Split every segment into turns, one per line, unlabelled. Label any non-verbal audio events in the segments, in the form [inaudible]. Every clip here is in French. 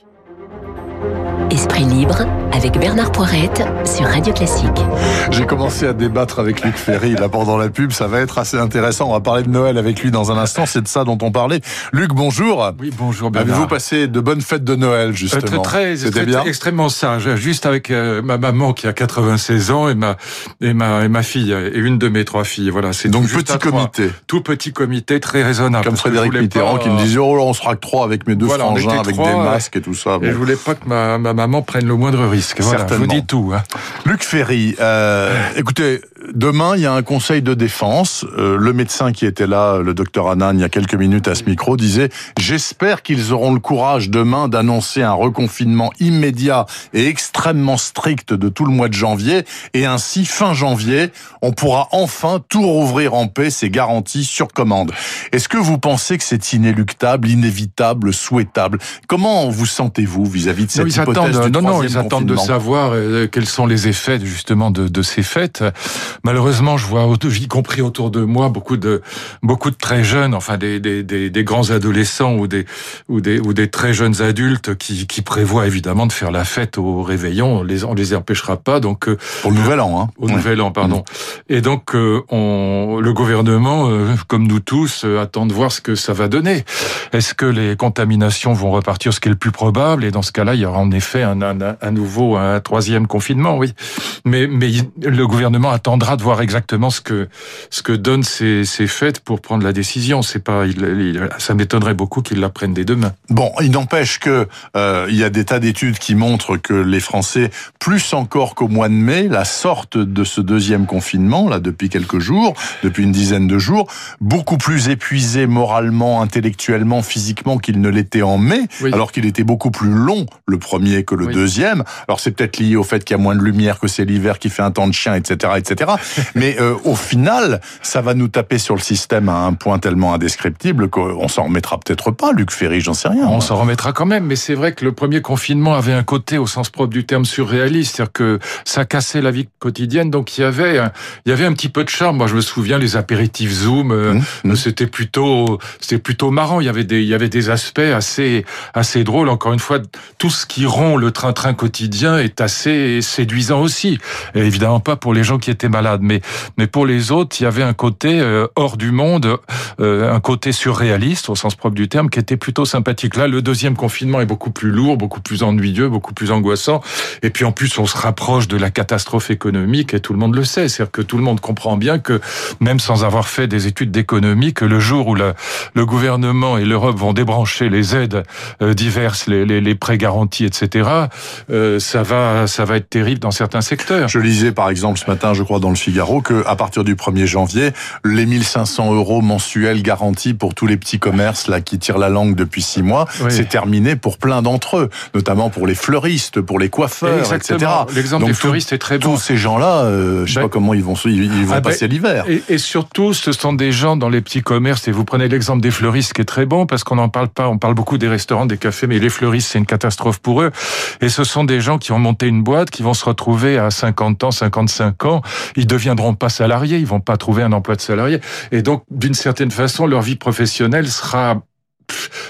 Thank you. Esprit libre avec Bernard Poirette sur Radio Classique.
J'ai commencé à débattre avec Luc Ferry là pendant la pub, ça va être assez intéressant. On va parler de Noël avec lui dans un instant, c'est de ça dont on parlait. Luc, bonjour.
Oui, bonjour Bernard.
Avez-vous passé de bonnes fêtes de Noël justement
euh, Très, très, bien extrêmement sage. Juste avec euh, ma maman qui a 96 ans et ma et ma et ma fille et une de mes trois filles. Voilà,
c'est donc petit comité.
Tout petit comité, très raisonnable.
Comme Frédéric Mitterrand qui me disait oh on sera que trois avec mes deux frangins avec des masques et tout ça.
Et je voulais pas que ma, ma maman prenne le moindre risque. Voilà, je vous dis tout. Hein.
Luc Ferry, euh, [laughs] écoutez, demain, il y a un conseil de défense. Euh, le médecin qui était là, le docteur Annan, il y a quelques minutes à ce micro, disait « J'espère qu'ils auront le courage demain d'annoncer un reconfinement immédiat et extrêmement strict de tout le mois de janvier. Et ainsi, fin janvier, on pourra enfin tout rouvrir en paix, c'est garanti sur commande. Est-ce que vous pensez que c'est inéluctable, inévitable, souhaitable? Comment vous sentez-vous vis-à-vis de cette hypothèse
Non, non, ils attendent de savoir euh, quels sont les effets justement de, de ces fêtes. Malheureusement, je vois, y compris autour de moi, beaucoup de beaucoup de très jeunes, enfin des, des, des, des grands adolescents ou des ou des ou des très jeunes adultes qui, qui prévoient évidemment de faire la fête au réveillon. On les on les empêchera pas. Donc
euh, pour le nouvel an, hein.
Au nouvel an, pardon. Mmh. Et donc euh, on le gouvernement, euh, comme nous tous, attend de voir ce que ça va donner. Est-ce que les contaminations vont repartir, ce qui est le plus probable? Et dans ce cas-là, il y aura en effet un, un, un nouveau, un troisième confinement, oui. Mais mais le gouvernement attendra de voir exactement ce que ce que donnent ces, ces fêtes pour prendre la décision. C'est pas, il, ça m'étonnerait beaucoup qu'ils la prennent dès demain.
Bon, il n'empêche que euh, il y a des tas d'études qui montrent que les Français, plus encore qu'au mois de mai, la sorte de ce deuxième confinement là depuis quelques jours, depuis une dizaine de jours, beaucoup plus épuisés moralement, intellectuellement, physiquement qu'ils ne l'étaient en mai, alors qu'il était beaucoup plus long le premier que le deuxième. Alors c'est peut-être lié au fait qu'il y a moins de lumière, que c'est l'hiver qui fait un temps de chien, etc., etc. Mais euh, au final, ça va nous taper sur le système à un point tellement indescriptible qu'on s'en remettra peut-être pas, Luc Ferry, j'en sais rien.
On s'en remettra quand même, mais c'est vrai que le premier confinement avait un côté, au sens propre du terme, surréaliste, c'est-à-dire que ça cassait la vie quotidienne, donc il y avait, un, il y avait un petit peu de charme. Moi, je me souviens les apéritifs Zoom, euh, mmh, mmh. c'était plutôt, c'était plutôt marrant. Il y avait des, il y avait des aspects assez, assez drôles. Encore une fois, tout ce qui rompt le train-train quotidien est assez séduisant aussi. Et évidemment pas pour les gens qui étaient mais mais pour les autres, il y avait un côté euh, hors du monde, euh, un côté surréaliste au sens propre du terme, qui était plutôt sympathique. Là, le deuxième confinement est beaucoup plus lourd, beaucoup plus ennuyeux, beaucoup plus angoissant. Et puis en plus, on se rapproche de la catastrophe économique et tout le monde le sait. C'est-à-dire que tout le monde comprend bien que même sans avoir fait des études d'économie, que le jour où le, le gouvernement et l'Europe vont débrancher les aides euh, diverses, les, les, les, prêts garantis, etc., ça va ça va être terrible dans certains secteurs.
Je lisais par exemple ce matin, je crois le Figaro que à partir du 1er janvier, les 1500 euros mensuels garantis pour tous les petits commerces là qui tirent la langue depuis six mois, c'est terminé pour plein d'entre eux, notamment pour les fleuristes, pour les coiffeurs, etc.
L'exemple des fleuristes est très bon.
Tous ces gens-là, euh, je sais ben, pas comment ils vont ils vont ah ben, passer l'hiver.
Et, et, surtout, ce sont des gens dans les petits commerces. Et vous prenez l'exemple des fleuristes qui est très bon parce qu'on n'en parle pas. On parle beaucoup des restaurants, des cafés, mais les fleuristes c'est une catastrophe pour eux. Et ce sont des gens qui ont monté une boîte, qui vont se retrouver à 50 ans, 55 ans. Ils deviendront pas salariés, ils vont pas trouver un emploi de salarié. Et donc, d'une certaine façon, leur vie professionnelle sera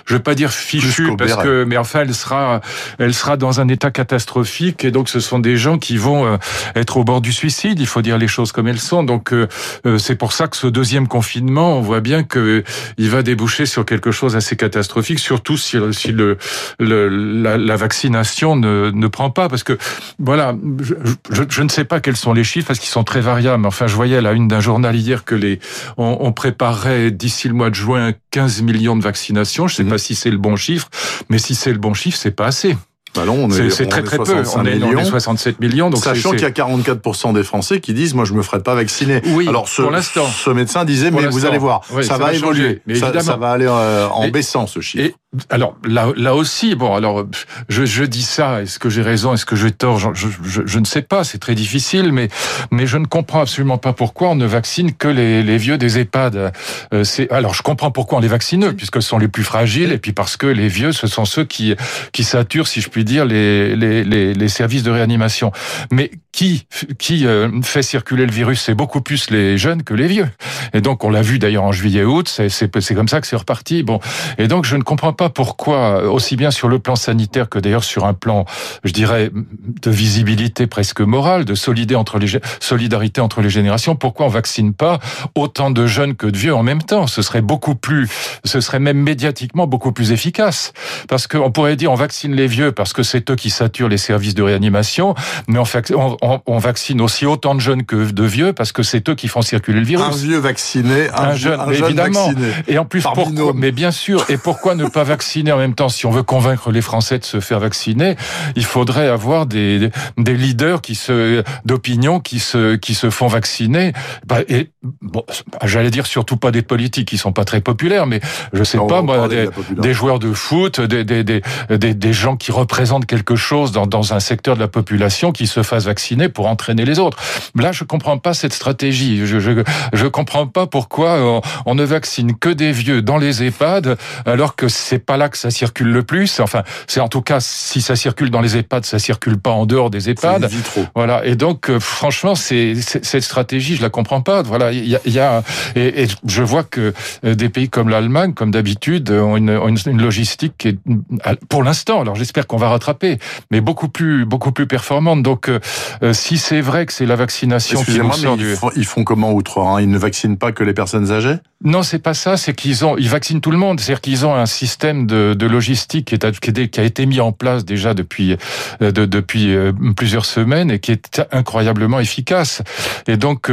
je veux pas dire fichue parce que mais enfin elle sera elle sera dans un état catastrophique et donc ce sont des gens qui vont euh, être au bord du suicide il faut dire les choses comme elles sont. Donc euh, euh, c'est pour ça que ce deuxième confinement on voit bien que il va déboucher sur quelque chose assez catastrophique surtout si, si le, le la, la, vaccination ne, ne prend pas parce que voilà je, je, je, ne sais pas quels sont les chiffres parce qu'ils sont très variables enfin je voyais à la une d'un journal hier que les on, on préparerait d'ici le mois de juin 15 millions de vaccinations je ne sais mhm. pas si c'est le bon chiffre, mais si c'est le bon chiffre, c'est pas assez.
Bah
c'est très très peu. On est, millions, 67 millions. Donc
sachant qu'il y a 44% des Français qui disent moi je me ferai pas vacciner.
Oui.
Alors ce, pour l'instant, ce médecin disait mais vous allez voir, ça, va, évoluer, mais ça, ça, va aller euh, en baissant ce chiffre.
Alors là, là aussi, bon, alors je, je dis ça. Est-ce que j'ai raison Est-ce que j'ai tort je, je, je, ne sais pas. C'est très difficile, mais mais je ne comprends absolument pas pourquoi on ne vaccine que les, les vieux des EHPAD. Euh, c'est alors je comprends pourquoi on les vaccine eux, puisque ce sont les plus fragiles, et puis parce que les vieux, ce sont ceux qui qui saturent, si je puis dire, les les, les, les services de réanimation. Mais qui qui euh, fait circuler le virus, c'est beaucoup plus les jeunes que les vieux. Et donc on l'a vu d'ailleurs en juillet-août, c'est c'est comme ça que c'est reparti. Bon, et donc je ne comprends pas pourquoi, aussi bien sur le plan sanitaire que d'ailleurs sur un plan, je dirais, de visibilité presque morale, de solidarité entre les solidarité entre les générations, pourquoi on vaccine pas autant de jeunes que de vieux en même temps? Ce serait beaucoup plus, ce serait même médiatiquement beaucoup plus efficace. Parce qu'on pourrait dire on vaccine les vieux parce que c'est eux qui saturent les services de réanimation, mais on, on, on, vaccine aussi autant de jeunes que de vieux parce que c'est eux qui font circuler le virus.
Un vieux vacciné, un, jeune, évidemment. Vacciné.
Et en plus, pourquoi, mais bien sûr, et pourquoi ne pas vacciner en même temps Si on veut convaincre les Français de se faire vacciner, il faudrait avoir des, des leaders qui se d'opinion qui se qui se font vacciner. Bah, et bon, j'allais dire surtout pas des politiques qui sont pas très populaires, mais je sais pas moi, des, des, joueurs de foot, des, des, des, des, gens qui représentent quelque chose dans, dans un secteur de la population qui se fassent vacciner pour entraîner les autres. Là, je comprends pas cette stratégie. Je je, je comprends pas pourquoi on, ne vaccine que des vieux dans les EHPAD alors que c'est pas là que ça circule le plus. Enfin, c'est en tout cas si ça circule dans les EHPAD, ça circule pas en dehors des EHPAD. Voilà. Et donc, euh, franchement, c'est cette stratégie, je la comprends pas. Voilà, il y a, y a et, et, je vois que euh, des pays comme l'Allemagne, comme d'habitude, ont une, une, logistique qui est, pour l'instant, alors j'espère qu'on va rattraper, mais beaucoup plus, beaucoup plus performante. Donc, euh, si c'est vrai que c'est la vaccination qui nous sort
ils, du... font, ils font comment outre hein? Ils ne vaccinent pas que les personnes âgées?
Non, c'est pas ça. C'est qu'ils ont, ils vaccinent tout le monde. C'est-à-dire qu'ils ont un système de, de logistique qui, est, qui a été mis en place déjà depuis, de, depuis plusieurs semaines et qui est incroyablement efficace. Et donc,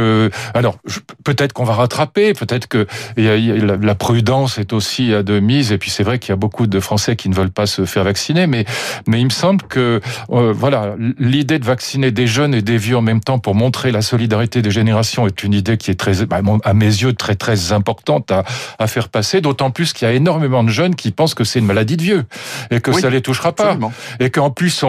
alors peut-être qu'on va rattraper, peut-être que la prudence est aussi à de mise. Et puis c'est vrai qu'il y a beaucoup de Français qui ne veulent pas se faire vacciner, mais mais il me semble que euh, voilà l'idée de vacciner des jeunes et des vieux en même temps pour montrer la solidarité des générations est une idée qui est très bah, à mes yeux très très importante à, à faire passer. D'autant plus qu'il y a énormément de jeunes qui pensent que c'est une maladie de vieux et que ça les touchera pas et qu'en plus on,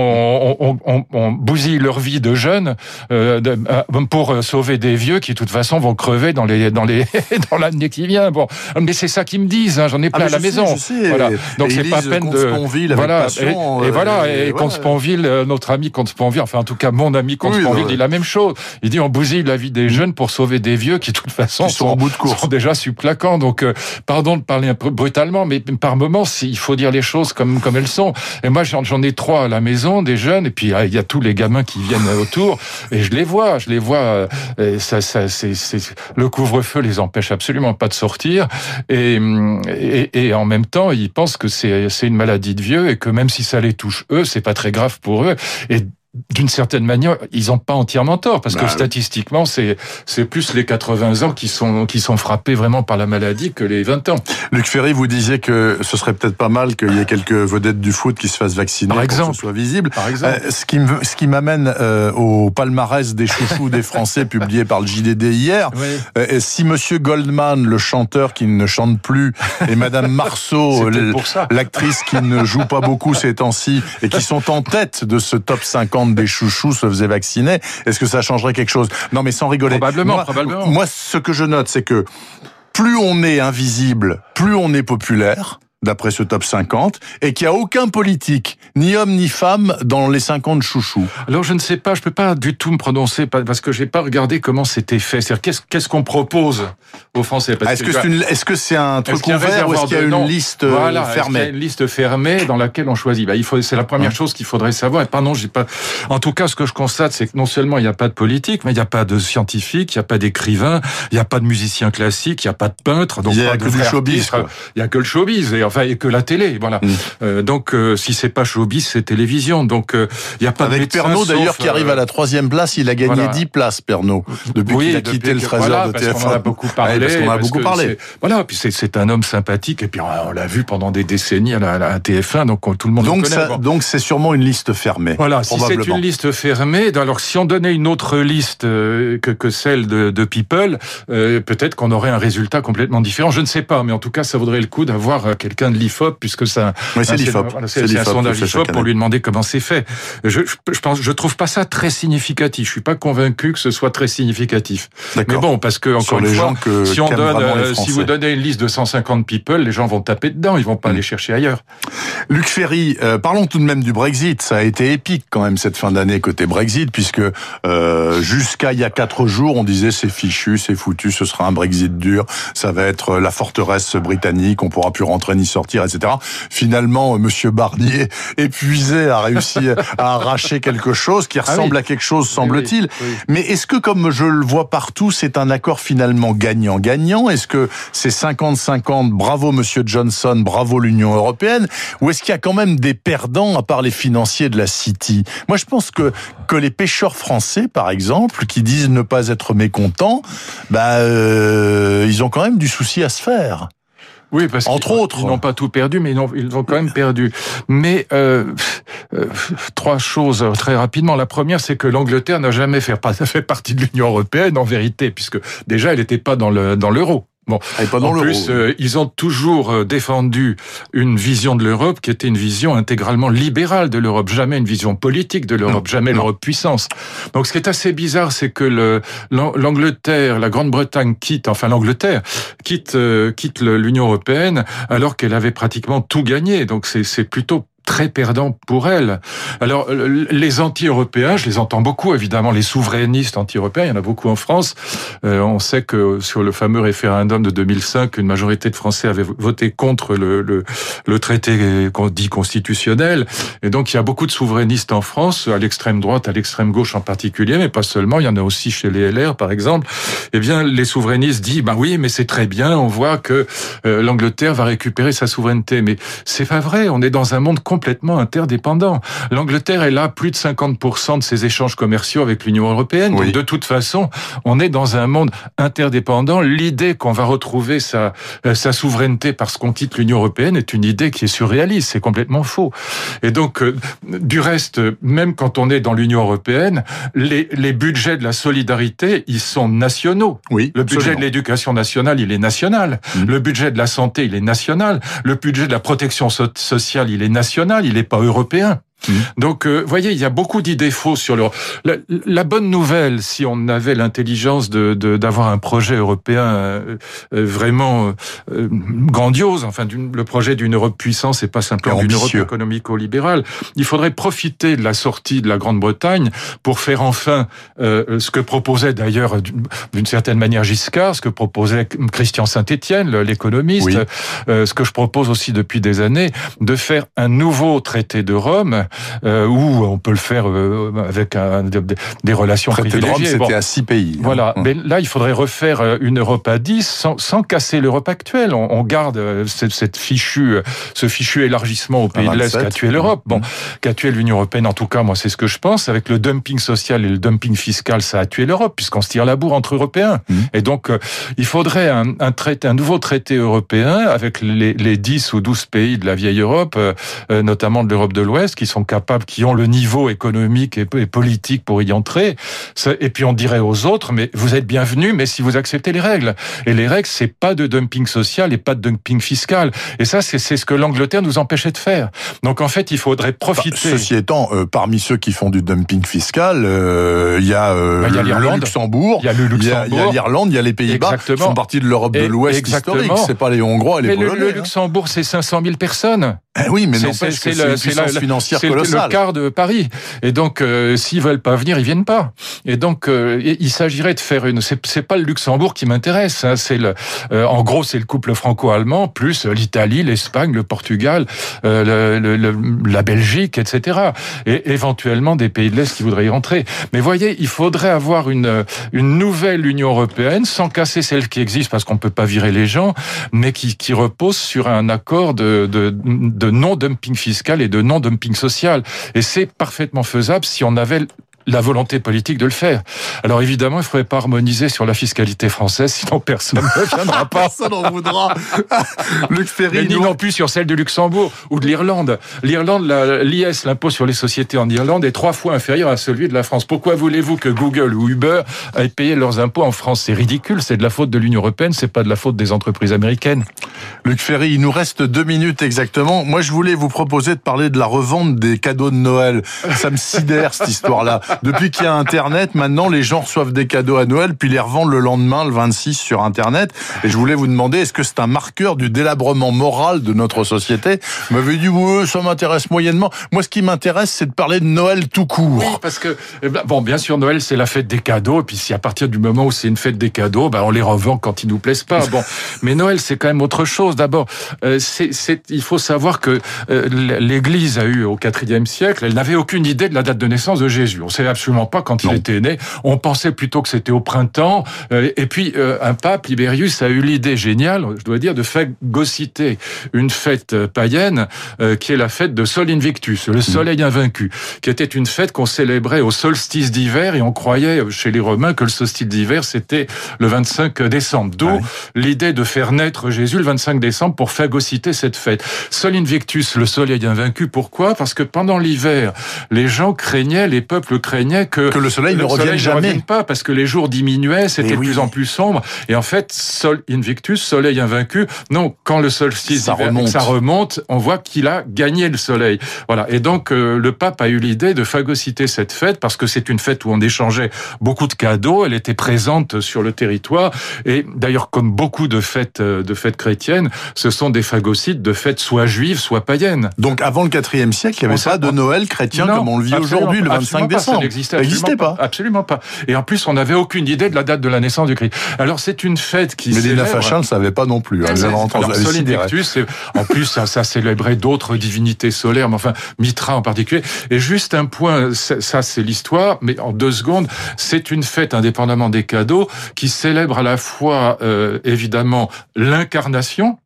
on, on, on, bousille leur vie de jeunes euh, euh pour sauver des vieux qui de toute façon vont crever dans les dans les [laughs] dans l'année qui vient. Bon, mais c'est ça qu'ils me disent. Hein, J'en ai plein ah, à la maison.
voilà. Donc c'est pas peine de
voilà. et, voilà. Et, Comte euh, notre ami Comte Sponville, enfin en tout cas mon ami Comte Sponville dit la même chose. Il dit on bousille la vie des jeunes pour sauver des vieux qui de toute façon
sont, en bout de course.
sont déjà subplaquants. Donc euh, pardon de parler un peu brutalement, mais par moments il faut dire les choses comme comme elles sont. Et moi j'en ai trois à la maison, des jeunes, et puis il y a tous les gamins qui viennent autour, et je les vois, je les vois. Euh, ça, ça c'est le couvre-feu les empêche absolument pas de sortir et, et, et en même temps ils pensent que c'est une maladie de vieux et que même si ça les touche eux c'est pas très grave pour eux et d'une certaine manière, ils n'ont pas entièrement tort, parce que bah statistiquement, c'est c'est plus les 80 ans qui sont qui sont frappés vraiment par la maladie que les 20 ans.
Luc Ferry, vous disiez que ce serait peut-être pas mal qu'il y ait quelques vedettes du foot qui se fassent vacciner
par exemple,
pour que ce soit visible.
Par exemple.
Euh, ce qui me ce qui m'amène euh, au palmarès des chouchous des Français [laughs] publié par le JDD hier. Oui. Euh, si Monsieur Goldman, le chanteur qui ne chante plus, et Madame [laughs] Marceau, l'actrice qui ne joue pas beaucoup ces temps-ci et qui sont en tête de ce top 50 des chouchous se faisaient vacciner, est-ce que ça changerait quelque chose? Non, mais sans rigoler.
Probablement,
moi,
probablement.
Moi, ce que je note, c'est que plus on est invisible, plus on est populaire d'après ce top 50, et qu'il n'y a aucun politique, ni homme ni femme, dans les 50 chouchous
Alors je ne sais pas, je peux pas du tout me prononcer, parce que j'ai pas regardé comment c'était fait. C'est-à-dire qu'est-ce qu'on propose aux Français
Est-ce que c'est est -ce un truc ouvert ou est-ce qu'il y a une liste euh, voilà, fermée
y a une liste fermée dans laquelle on choisit. Bah, il faut, c'est la première chose qu'il faudrait savoir. Et j'ai pas. En tout cas, ce que je constate, c'est que non seulement il n'y a pas de politique, mais il n'y a pas de scientifique, il n'y a pas d'écrivain, il n'y a pas de musicien classique, il n'y a pas de peintre.
Donc il n'y a, que du showbiz.
Il y a que le showbiz. Et enfin, et que la télé, voilà. Mm. Euh, donc, euh, si c'est pas showbiz, c'est télévision. Donc, il euh, n'y a pas
Avec Pernod d'ailleurs qui arrive à la troisième place, il a gagné 10 places, Pernod, depuis qu'il a quitté le trésor
voilà,
de
TF1. Parce qu'on a beaucoup parlé.
parce qu'on a beaucoup parlé.
Voilà, puis c'est un homme sympathique, et puis on, l'a vu pendant des décennies à la, TF1, donc tout le monde
donc
le connaît.
Ça, Donc c'est sûrement une liste fermée.
Voilà, si c'est une liste fermée, alors si on donnait une autre liste que, que celle de, de People, peut-être qu'on aurait un résultat complètement différent. Je ne sais pas, mais en tout cas, ça vaudrait le coup d'avoir quelqu'un de l'IFOP, puisque ça,
c'est l'IFOP.
C'est un sondage l'IFOP pour lui demander comment c'est fait. Je, je, pense, je trouve pas ça très significatif. Je suis pas convaincu que ce soit très significatif. Mais bon, parce que encore une fois, si on donne, euh, si vous donnez une liste de 150 people, les gens vont taper dedans, ils vont pas mm. aller chercher ailleurs.
Luc Ferry, euh, parlons tout de même du Brexit. Ça a été épique quand même cette fin d'année côté Brexit, puisque euh, jusqu'à il y a quatre jours, on disait c'est fichu, c'est foutu, ce sera un Brexit dur, ça va être la forteresse britannique, on pourra plus rentrer ni sortir, etc. Finalement, euh, Monsieur Barnier, [laughs] épuisé, a réussi à arracher quelque chose qui ah ressemble à quelque chose, semble-t-il. Mais est-ce que, comme je le vois partout, c'est un accord finalement gagnant-gagnant? Est-ce que c'est 50-50 Bravo Monsieur Johnson, bravo l'Union européenne? Ou est-ce qu'il y a quand même des perdants à part les financiers de la City? Moi, je pense que que les pêcheurs français, par exemple, qui disent ne pas être mécontents, bah, euh, ils ont quand même du souci à se faire.
Oui, parce entre autres, ils n'ont pas tout perdu, mais ils ont, ils ont quand même perdu. Mais euh, euh, trois choses très rapidement. La première, c'est que l'Angleterre n'a jamais fait, [laughs] fait partie de l'Union européenne en vérité, puisque déjà elle n'était pas dans le dans l'euro. Bon, en plus, euh, ils ont toujours euh, défendu une vision de l'Europe qui était une vision intégralement libérale de l'Europe, jamais une vision politique de l'Europe, jamais l'Europe puissance. Donc, ce qui est assez bizarre, c'est que l'Angleterre, la Grande-Bretagne quitte, enfin l'Angleterre quitte euh, quitte l'Union européenne alors qu'elle avait pratiquement tout gagné. Donc, c'est plutôt très perdant pour elle. Alors, les anti-européens, je les entends beaucoup, évidemment, les souverainistes anti-européens, il y en a beaucoup en France. Euh, on sait que sur le fameux référendum de 2005, une majorité de Français avaient voté contre le, le, le traité dit constitutionnel. Et donc, il y a beaucoup de souverainistes en France, à l'extrême droite, à l'extrême gauche en particulier, mais pas seulement, il y en a aussi chez les LR, par exemple. Eh bien, les souverainistes disent, ben oui, mais c'est très bien, on voit que euh, l'Angleterre va récupérer sa souveraineté. Mais c'est pas vrai, on est dans un monde interdépendant. L'Angleterre est là plus de 50% de ses échanges commerciaux avec l'Union européenne. Donc de toute façon, on est dans un monde interdépendant. L'idée qu'on va retrouver sa, euh, sa souveraineté parce qu'on quitte l'Union européenne est une idée qui est surréaliste. C'est complètement faux. Et donc, euh, du reste, même quand on est dans l'Union européenne, les, les budgets de la solidarité, ils sont nationaux.
Oui,
le budget de l'éducation nationale, il est national. Mmh. Le budget de la santé, il est national. Le budget de la protection sociale, il est national il n'est pas européen. Mmh. Donc, euh, voyez, il y a beaucoup d'idées fausses sur le. La, bonne nouvelle, si on avait l'intelligence de d'avoir un projet européen euh, euh, vraiment euh, grandiose, enfin, le projet d'une Europe puissance et pas simplement d'une Europe économico-libérale, il faudrait profiter de la sortie de la Grande-Bretagne pour faire enfin ce que proposait d'ailleurs d'une certaine manière Giscard, ce que proposait Christian Saint-Étienne, l'économiste, ce que je propose aussi depuis des années, de faire un nouveau traité de Rome euh, où on peut le faire euh, avec un, des relations privilégiées.
C'était à six pays.
Hein. Voilà, mais là il faudrait refaire euh, une Europe à 10 sans, sans casser l'Europe actuelle. On, on garde cette, cette, fichu, ce fichu élargissement au pays de l'Est qu'a tué l'Europe. Bon, qu'a tué l'Union européenne en tout cas, moi c'est ce que je pense. Avec le dumping social et le dumping fiscal, ça a tué l'Europe puisqu'on se tire la bourre entre Européens. Mmh. Et donc il faudrait un, un, traité, un nouveau traité européen avec les, les 10 ou 12 pays de la vieille Europe, notamment de l'Europe de l'Ouest, qui sont capables, qui ont le niveau économique et politique pour y entrer. Et puis on dirait aux autres, mais vous êtes bienvenus, mais si vous acceptez les règles. Et les règles, c'est pas de dumping social et pas de dumping fiscal. Et ça, c'est ce que l'Angleterre nous empêchait de faire. Donc en fait, il faudrait profiter.
ceci étant, euh, parmi ceux qui font du dumping fiscal, euh, il y a, euh, bah, le Luxembourg,
il y a le Luxembourg,
il y a l'Irlande, il y a les Pays-Bas, qui font partie de l'Europe de l'Ouest historique. C'est pas les Hongrois et les
Polonais. Le, le hein. Luxembourg, c'est 500 000 personnes.
Eh oui, mais n'empêche que c'est une puissance financière colossale.
le quart de Paris. Et donc, euh, s'ils veulent pas venir, ils viennent pas. Et donc, euh, il s'agirait de faire une. C'est pas le Luxembourg qui m'intéresse. Hein, c'est le. Euh, en gros, c'est le couple franco-allemand plus l'Italie, l'Espagne, le Portugal, le, le, la Belgique, etc. Et éventuellement des pays de l'Est qui voudraient y rentrer. Mais voyez, il faudrait avoir une une nouvelle Union européenne sans casser celle qui existe parce qu'on peut pas virer les gens, mais qui qui repose sur un accord de, de, de non-dumping fiscal et de non-dumping social. Et c'est parfaitement faisable si on avait la volonté politique de le faire. Alors évidemment, il ne faudrait pas harmoniser sur la fiscalité française, sinon personne ne [laughs] viendra pas.
personne n'en voudra.
Luc Ferry, ni non plus sur celle de Luxembourg ou de l'Irlande. L'Irlande, l'IS, l'impôt sur les sociétés en Irlande, est trois fois inférieur à celui de la France. Pourquoi voulez-vous que Google ou Uber aient payé leurs impôts en France? C'est ridicule, c'est de la faute de l'Union européenne, c'est pas de la faute des entreprises américaines.
Luc Ferry, il nous reste deux minutes exactement. Moi, je voulais vous proposer de parler de la revente des cadeaux de Noël. Ça me sidère cette [laughs] histoire-là. Depuis qu'il y a Internet, maintenant, les gens reçoivent des cadeaux à Noël, puis les revendent le lendemain, le 26, sur Internet. Et je voulais vous demander, est-ce que c'est un marqueur du délabrement moral de notre société? Vous m'avez dit, oui, ça m'intéresse moyennement. Moi, ce qui m'intéresse, c'est de parler de Noël tout court.
Oui, parce que, eh ben, bon, bien sûr, Noël, c'est la fête des cadeaux. Et puis, si à partir du moment où c'est une fête des cadeaux, ben, on les revend quand ils nous plaisent pas. Bon, [laughs] mais Noël, c'est quand même autre chose. D'abord, euh, c'est, il faut savoir que euh, l'Église a eu au IVe siècle, elle n'avait aucune idée de la date de naissance de Jésus. On savait absolument pas quand il était né. On pensait plutôt que c'était au printemps. Euh, et puis un pape, Libérius, a eu l'idée géniale, je dois dire, de phagocyter une fête païenne qui est la fête de Sol Invictus, le soleil invaincu, qui était une fête qu'on célébrait au solstice d'hiver et on croyait chez les Romains que le solstice d'hiver c'était le 25 décembre. D'où l'idée de faire naître Jésus le 25 décembre pour phagocyter cette fête. Sol Invictus, le soleil invaincu. Pourquoi? Parce que pendant l'hiver, les gens craignaient, les peuples craignaient que,
que le soleil ne revienne jamais.
pas, parce que les jours diminuaient, c'était de plus en plus sombre. Et en fait, Sol Invictus, soleil invaincu, non, quand le solstice ça remonte. ça remonte, on voit qu'il a gagné le soleil. Voilà. Et donc, euh, le pape a eu l'idée de phagocyter cette fête parce que c'est une fête où on échangeait beaucoup de cadeaux. Elle était présente sur le territoire. Et d'ailleurs, comme beaucoup de fêtes, euh, de fêtes chrétiennes, ce sont des phagocytes de fêtes soit juives, soit païennes.
Donc avant le IVe siècle, il n'y avait pas de Noël chrétien comme on le vit aujourd'hui, le 25 décembre.
Ça n'existait pas. Absolument pas. Et en plus, on n'avait aucune idée de la date de la naissance du Christ. Alors c'est une fête qui
Mais les Nafachins ne savaient pas non plus. Hein.
Alors, en plus, ça, ça célébrait d'autres divinités solaires, mais enfin, Mitra en particulier. Et juste un point, ça c'est l'histoire, mais en deux secondes, c'est une fête, indépendamment des cadeaux, qui célèbre à la fois, euh, évidemment, l'incarnation,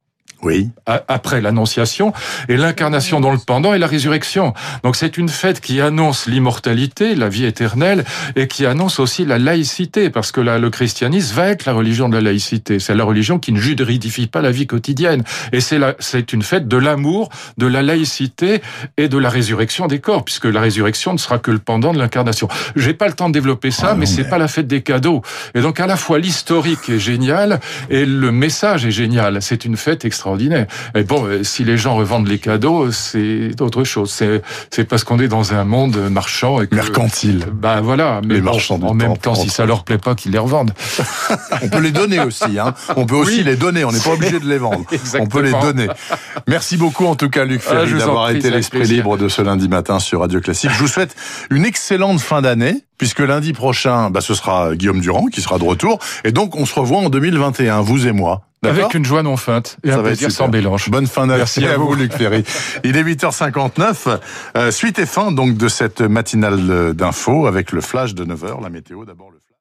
oui.
après l'annonciation, et l'incarnation dans le pendant et la résurrection. Donc c'est une fête qui annonce l'immortalité, la vie éternelle, et qui annonce aussi la laïcité, parce que là, le christianisme va être la religion de la laïcité. C'est la religion qui ne juridifie pas la vie quotidienne. Et c'est c'est une fête de l'amour, de la laïcité et de la résurrection des corps, puisque la résurrection ne sera que le pendant de l'incarnation. J'ai pas le temps de développer ça, ah mais c'est pas la fête des cadeaux. Et donc à la fois l'historique est génial et le message est génial. C'est une fête extraordinaire extraordinaire. Mais bon, euh, si les gens revendent les cadeaux, c'est autre chose. C'est c'est parce qu'on est dans un monde marchand et
mercantile.
Bah voilà. Mais en même temps, si ça leur plaît pas, qu'ils les revendent. [laughs]
on peut les donner aussi. Hein. On peut aussi les donner. On n'est pas [laughs] obligé de les vendre. [laughs] On peut les donner. Merci beaucoup en tout cas, Luc ah, Ferry, d'avoir été l'esprit libre de ce lundi matin sur Radio Classique. Je vous souhaite une excellente fin d'année puisque lundi prochain, bah, ce sera Guillaume Durand qui sera de retour. Et donc, on se revoit en 2021, vous et moi.
Avec une joie non feinte et un plaisir sans mélange.
Bonne fin d'année Merci à vous, Luc Ferry. [laughs] Il est 8h59. Euh, suite et fin donc de cette matinale d'infos avec le flash de 9h, la météo d'abord le